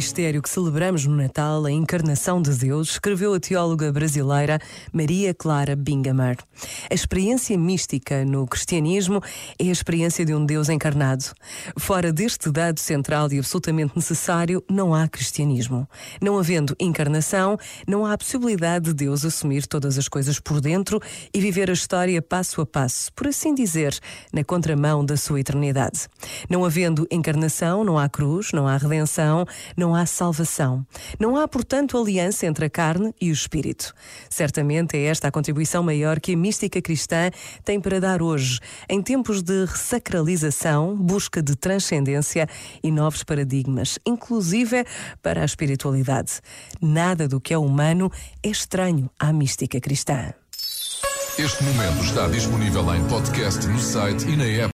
mistério que celebramos no Natal, a encarnação de Deus, escreveu a teóloga brasileira Maria Clara Bingamer. A experiência mística no cristianismo é a experiência de um Deus encarnado. Fora deste dado central e absolutamente necessário, não há cristianismo. Não havendo encarnação, não há a possibilidade de Deus assumir todas as coisas por dentro e viver a história passo a passo, por assim dizer, na contramão da sua eternidade. Não havendo encarnação, não há cruz, não há redenção, não há salvação. Não há, portanto, aliança entre a carne e o espírito. Certamente é esta a contribuição maior que a mística cristã tem para dar hoje, em tempos de sacralização, busca de transcendência e novos paradigmas, inclusive para a espiritualidade. Nada do que é humano é estranho à mística cristã. Este momento está disponível em podcast no site e na app.